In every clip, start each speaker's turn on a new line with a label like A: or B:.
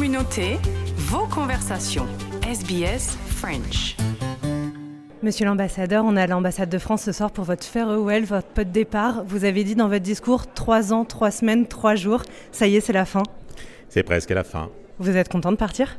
A: communauté, vos conversations. SBS French.
B: Monsieur l'ambassadeur, on est à l'ambassade de France ce soir pour votre farewell, votre pot de départ. Vous avez dit dans votre discours trois ans, trois semaines, trois jours. Ça y est, c'est la fin.
C: C'est presque la fin.
B: Vous êtes content de partir?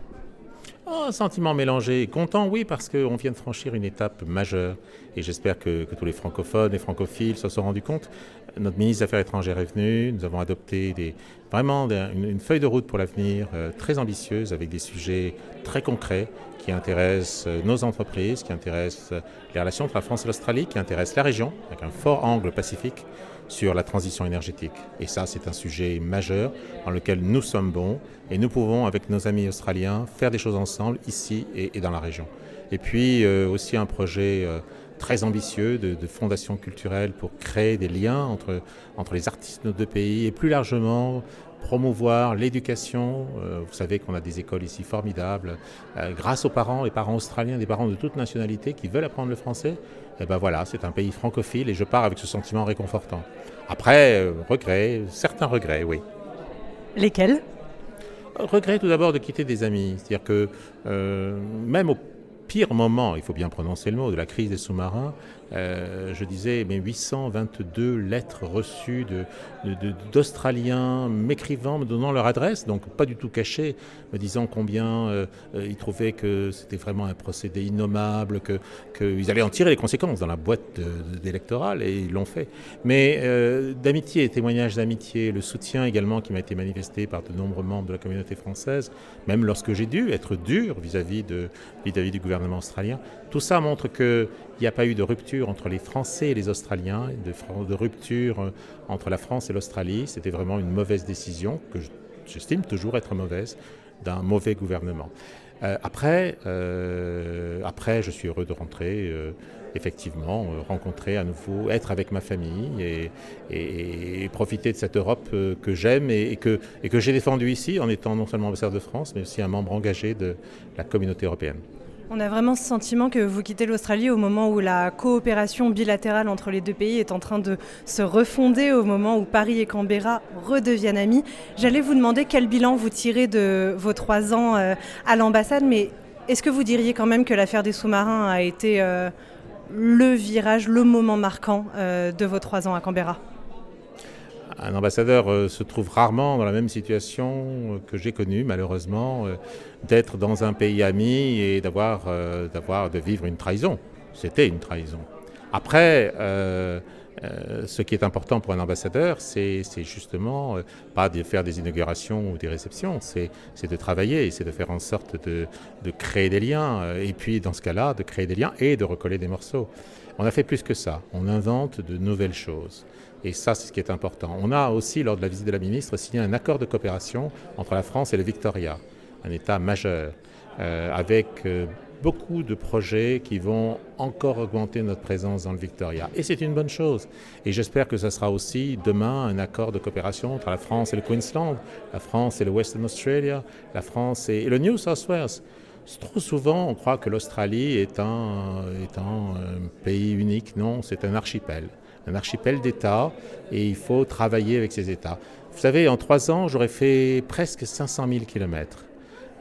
C: Oh, un sentiment mélangé. Content, oui, parce qu'on vient de franchir une étape majeure. Et j'espère que, tous les francophones et francophiles se sont rendus compte. Notre ministre des Affaires étrangères est venu. Nous avons adopté vraiment une, feuille de route pour l'avenir euh, très ambitieuse avec des sujets très concrets qui intéressent euh, nos entreprises, qui intéressent euh, les relations entre la France et l'Australie, qui intéressent la région avec un fort angle pacifique sur la transition énergétique. Et ça, c'est un sujet majeur dans lequel nous sommes bons et nous pouvons, avec nos amis australiens, faire des choses ensemble ici et, dans la région. Et puis aussi un projet très ambitieux de, fondation culturelle pour créer des liens entre, entre les artistes de nos deux pays et plus largement promouvoir l'éducation. Euh, vous savez qu'on a des écoles ici formidables. grâce aux parents, les parents australiens, des parents de toute nationalité qui veulent apprendre le français, et eh ben voilà, c'est un pays francophile et je pars avec ce sentiment réconfortant. Après, euh, regrets, certains regrets, oui.
B: Lesquels?
C: Regrets tout d'abord de quitter des amis. C'est-à-dire que euh, même au pire moment, il faut bien prononcer le mot, de la crise des sous-marins, euh, je disais, mais 822 lettres reçues d'Australiens de, m'écrivant, me donnant leur adresse, donc pas du tout cachées, me disant combien euh, euh, ils trouvaient que c'était vraiment un procédé innommable, qu'ils que allaient en tirer les conséquences dans la boîte d'électorale, et ils l'ont fait. Mais d'amitié, témoignages d'amitié, le soutien également qui m'a été manifesté par de nombreux membres de la communauté française, même lorsque j'ai dû être dur vis-à-vis vis -vis du gouvernement tout ça montre qu'il n'y a pas eu de rupture entre les Français et les Australiens, de, rupture euh, entre la France et l'Australie. C'était vraiment une mauvaise décision, que j'estime toujours être mauvaise, d'un mauvais gouvernement. Euh, après, euh, après, je suis heureux de rentrer, effectivement, rencontrer à nouveau, être avec ma famille et, profiter de cette Europe que j'aime et que j'ai défendue ici en étant non seulement ambassadeur de France, mais aussi un membre engagé de la communauté européenne.
B: On a vraiment ce sentiment que vous quittez l'Australie au moment où la coopération bilatérale entre les deux pays est en train de se refonder, au moment où Paris et Canberra redeviennent amis. J'allais vous demander quel bilan vous tirez de vos trois ans euh, à l'ambassade, mais est-ce que vous diriez quand même que l'affaire des sous-marins a été euh, le virage, le moment marquant euh, de vos trois ans à Canberra?
C: Un ambassadeur euh, se trouve rarement dans la même situation euh, que j'ai connue, malheureusement, euh, d'être dans un pays ami et d'avoir, d'avoir, de vivre une trahison. C'était une trahison. Après, ce qui est important pour un ambassadeur, c'est, justement pas de faire des inaugurations ou des réceptions, c'est, de travailler, c'est de faire en sorte de, de, créer des liens, et puis dans ce cas-là, de créer des liens et de recoller des morceaux. On a fait plus que ça, on invente de nouvelles choses. Et ça, c'est ce qui est important. On a aussi, lors de la visite de la ministre, signé un accord de coopération entre la France et le Victoria, un État majeur, euh, avec euh, beaucoup de projets qui vont encore augmenter notre présence dans le Victoria. Et c'est une bonne chose. Et j'espère que ce sera aussi demain un accord de coopération entre la France et le Queensland, la France et le Western Australia, la France et, le New South Wales. Trop souvent, on croit que l'Australie est un, est un pays unique. Non, c'est un archipel un archipel d'États et il faut travailler avec ces États. Vous savez, en trois ans, j'aurais fait presque 500 000 kilomètres.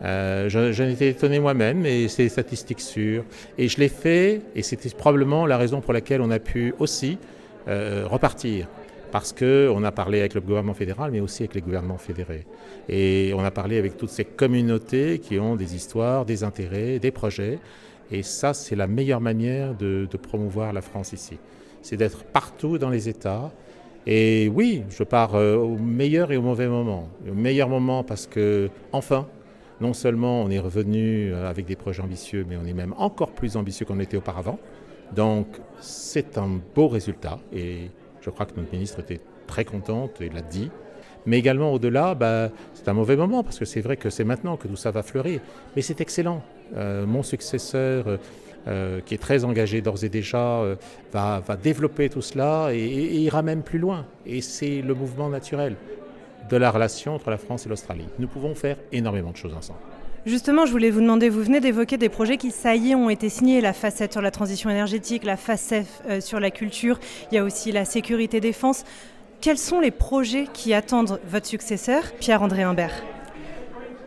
C: Euh, J'en étais étonné moi-même, et c'est des statistiques sûres. Et je l'ai fait, et c'était probablement la raison pour laquelle on a pu aussi euh, repartir. Parce qu'on a parlé avec le gouvernement fédéral, mais aussi avec les gouvernements fédérés. Et on a parlé avec toutes ces communautés qui ont des histoires, des intérêts, des projets. Et ça, c'est la meilleure manière de, de promouvoir la France ici c'est d'être partout dans les États. Et oui, je pars euh, au meilleur et au mauvais moment. Au meilleur moment parce que, enfin, non seulement on est revenu euh, avec des projets ambitieux, mais on est même encore plus ambitieux qu'on était auparavant. Donc, c'est un beau résultat et je crois que notre ministre était très contente et l'a dit. Mais également au-delà, bah, c'est un mauvais moment parce que c'est vrai que c'est maintenant que tout ça va fleurir. Mais c'est excellent. Euh, mon successeur euh, qui est très engagé d'ores et déjà, euh, va, développer tout cela et, ira même plus loin. Et c'est le mouvement naturel de la relation entre la France et l'Australie. Nous pouvons faire énormément de choses ensemble.
B: Justement, je voulais vous demander, vous venez d'évoquer des projets qui, ça y est, ont été signés, la facette sur la transition énergétique, la facette euh, sur la culture, il y a aussi la sécurité défense. Quels sont les projets qui attendent votre successeur, Pierre-André Humbert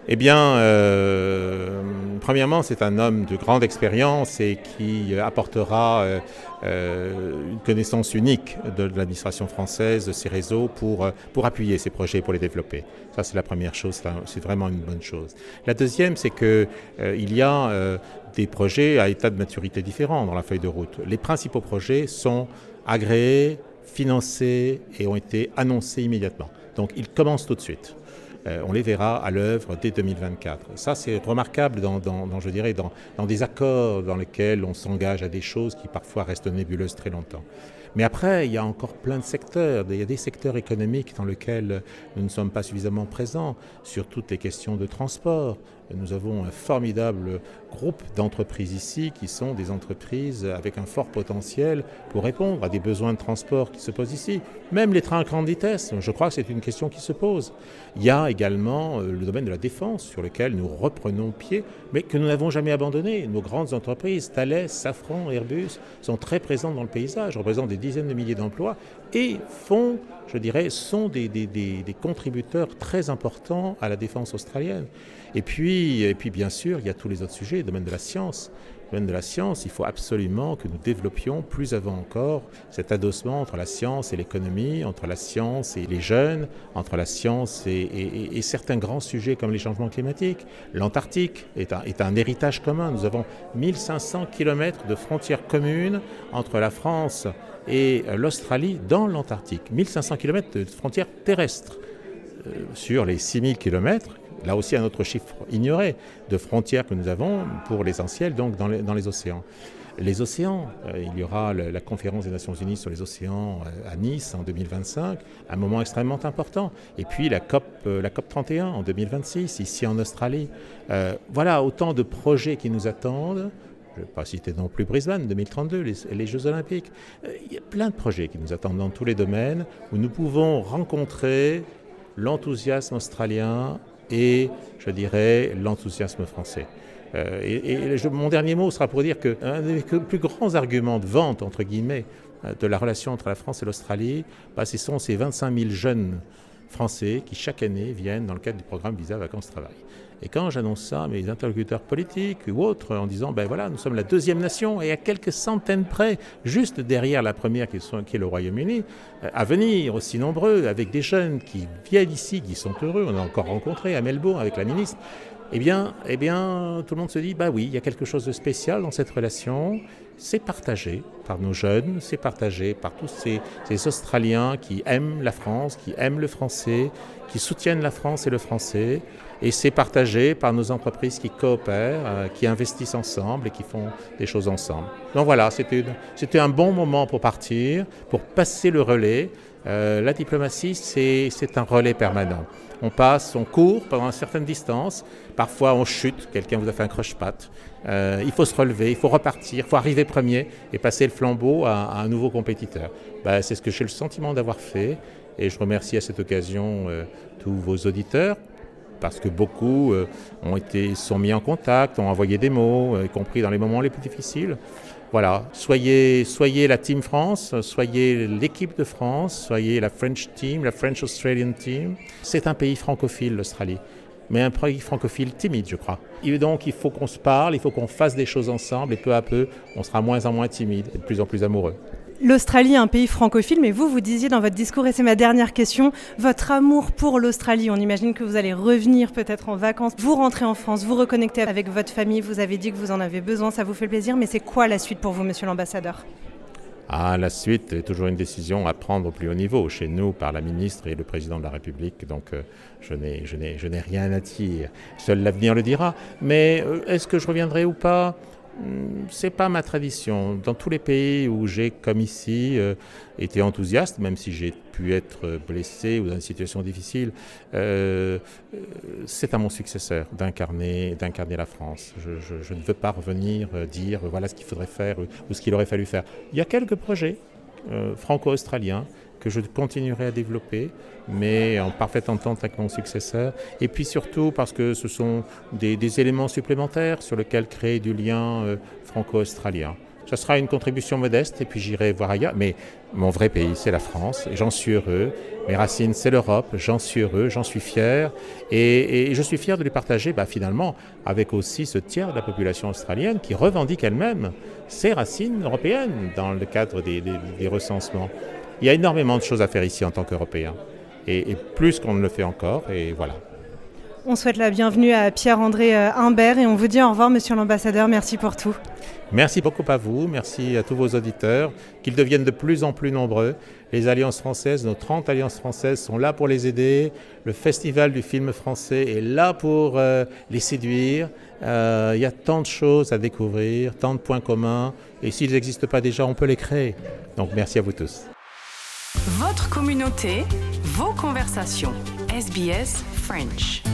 C: eh bien, euh, premièrement, c'est un homme de grande expérience et qui apportera euh, euh, une connaissance unique de, l'administration française, de ses réseaux, pour, pour appuyer ces projets, pour les développer. Ça, c'est la première chose, c'est vraiment une bonne chose. La deuxième, c'est qu'il il y a des projets à état de maturité différent dans la feuille de route. Les principaux projets sont agréés, financés et ont été annoncés immédiatement. Donc, ils commencent tout de suite. Euh, on les verra à l'œuvre dès 2024. Ça, c'est remarquable dans, je dirais, dans, dans des accords dans lesquels on s'engage à des choses qui parfois restent nébuleuses très longtemps. Mais après, il y a encore plein de secteurs. Il y a des secteurs économiques dans lesquels nous ne sommes pas suffisamment présents, sur toutes les questions de transport. Nous avons un formidable groupe d'entreprises ici qui sont des entreprises avec un fort potentiel pour répondre à des besoins de transport qui se posent ici. Même les trains à grande vitesse, je crois que c'est une question qui se pose. Il y a également euh, le domaine de la défense sur lequel nous reprenons pied, mais que nous n'avons jamais abandonné. Nos grandes entreprises, Thales, Safran, Airbus, sont très présentes dans le paysage, représentent des dizaines de milliers d'emplois et font, je dirais, sont des, des, contributeurs très importants à la défense australienne. Et puis, et puis, bien sûr, il y a tous les autres sujets, domaine de la science il faut absolument que nous développions plus avant encore cet adossement entre la science et l'économie, entre la science et les jeunes, entre la science et, certains grands sujets comme les changements climatiques. L'Antarctique est un, est un héritage commun. Nous avons 1500 km de frontières communes entre la France et l'Australie dans l'Antarctique. 1500 km de frontières terrestres. Euh, sur les 6000 km là aussi un autre chiffre ignoré de frontières que nous avons pour l'essentiel donc dans les, océans. Les océans, euh, il y aura la conférence des Nations Unies sur les océans euh, à Nice en 2025, un moment extrêmement important. Et puis la COP, euh, la COP 31 en 2026, ici en Australie. voilà autant de projets qui nous attendent. Je ne vais pas citer non plus Brisbane 2032, les, les Jeux Olympiques. il y a plein de projets qui nous attendent dans tous les domaines où nous pouvons rencontrer l'enthousiasme australien et, je dirais, l'enthousiasme français. Euh, et, mon dernier mot sera pour dire qu'un des plus grands arguments de vente, entre guillemets, euh, de la relation entre la France et l'Australie, bah, ce sont ces 25 000 jeunes Français qui, chaque année, viennent dans le cadre du programme Visa Vacances Travail. Et quand j'annonce ça à mes interlocuteurs politiques ou autres, en disant, ben voilà, nous sommes la deuxième nation et à quelques centaines près, juste derrière la première qui, est le Royaume-Uni, euh, à venir aussi nombreux, avec des jeunes qui viennent ici, qui sont heureux, on a encore rencontré à Melbourne avec la ministre, eh bien, eh bien, tout le monde se dit, bah oui, il y a quelque chose de spécial dans cette relation. C'est partagé par nos jeunes, c'est partagé par tous ces, Australiens qui aiment la France, qui aiment le français, qui soutiennent la France et le français. Et c'est partagé par nos entreprises qui coopèrent, euh, qui investissent ensemble et qui font des choses ensemble. Donc voilà, c'était un bon moment pour partir, pour passer le relais. Euh, la diplomatie, c'est un relais permanent. On passe, on court pendant une certaine distance, parfois on chute, quelqu'un vous a fait un croche-patte. Euh, il faut se relever, il faut repartir, il faut arriver premier et passer le flambeau à, un nouveau compétiteur. Ben, c'est ce que j'ai le sentiment d'avoir fait et je remercie à cette occasion tous vos auditeurs parce que beaucoup ont été, sont mis en contact, ont envoyé des mots, y compris dans les moments les plus difficiles. Voilà, soyez, soyez la Team France, soyez l'équipe de France, soyez la French Team, la French Australian Team. C'est un pays francophile, l'Australie, mais un pays francophile timide, je crois. Et donc, il faut qu'on se parle, il faut qu'on fasse des choses ensemble, et peu à peu, on sera moins en moins timide et de plus en plus amoureux.
B: L'Australie est un pays francophile, mais vous, vous disiez dans votre discours, et c'est ma dernière question, votre amour pour l'Australie. On imagine que vous allez revenir peut-être en vacances, vous rentrez en France, vous reconnectez avec votre famille, vous avez dit que vous en avez besoin, ça vous fait plaisir, mais c'est quoi la suite pour vous, monsieur l'ambassadeur?
C: Ah, la suite est toujours une décision à prendre au plus haut niveau, chez nous, par la ministre et le président de la République. Donc, euh, je n'ai rien à dire. Seul l'avenir le dira. Mais euh, est-ce que je reviendrai ou pas? C'est pas ma tradition. Dans tous les pays où j'ai, comme ici, euh, été enthousiaste, même si j'ai pu être blessé ou dans une situation difficile, euh, euh, c'est à mon successeur d'incarner, d'incarner la France. Je, ne veux pas revenir dire voilà ce qu'il faudrait faire ou ce qu'il aurait fallu faire. Il y a quelques projets franco-australiens que je continuerai à développer, mais en parfaite entente avec mon successeur. Et puis surtout parce que ce sont des, éléments supplémentaires sur lesquels créer du lien euh, franco-australien. Ce sera une contribution modeste et puis j'irai voir ailleurs. Mais mon vrai pays, c'est la France j'en suis heureux. Mes racines, c'est l'Europe. J'en suis heureux, j'en suis fier. Et, je suis fier de les partager bah, finalement avec aussi ce tiers de la population australienne qui revendique elle-même ses racines européennes dans le cadre des recensements. Il y a énormément de choses à faire ici en tant qu'Européens. Et, et plus qu'on ne le fait encore. Et voilà.
B: On souhaite la bienvenue à Pierre-André euh, Humbert et on vous dit au revoir, monsieur l'ambassadeur. Merci pour tout.
C: Merci beaucoup à vous, merci à tous vos auditeurs, qu'ils deviennent de plus en plus nombreux. Les alliances françaises, nos 30 alliances françaises sont là pour les aider. Le Festival du film français est là pour euh, les séduire. Euh, il y a tant de choses à découvrir, tant de points communs. Et s'ils n'existent pas déjà, on peut les créer. Donc merci à vous tous.
A: Votre communauté, vos conversations. SBS French.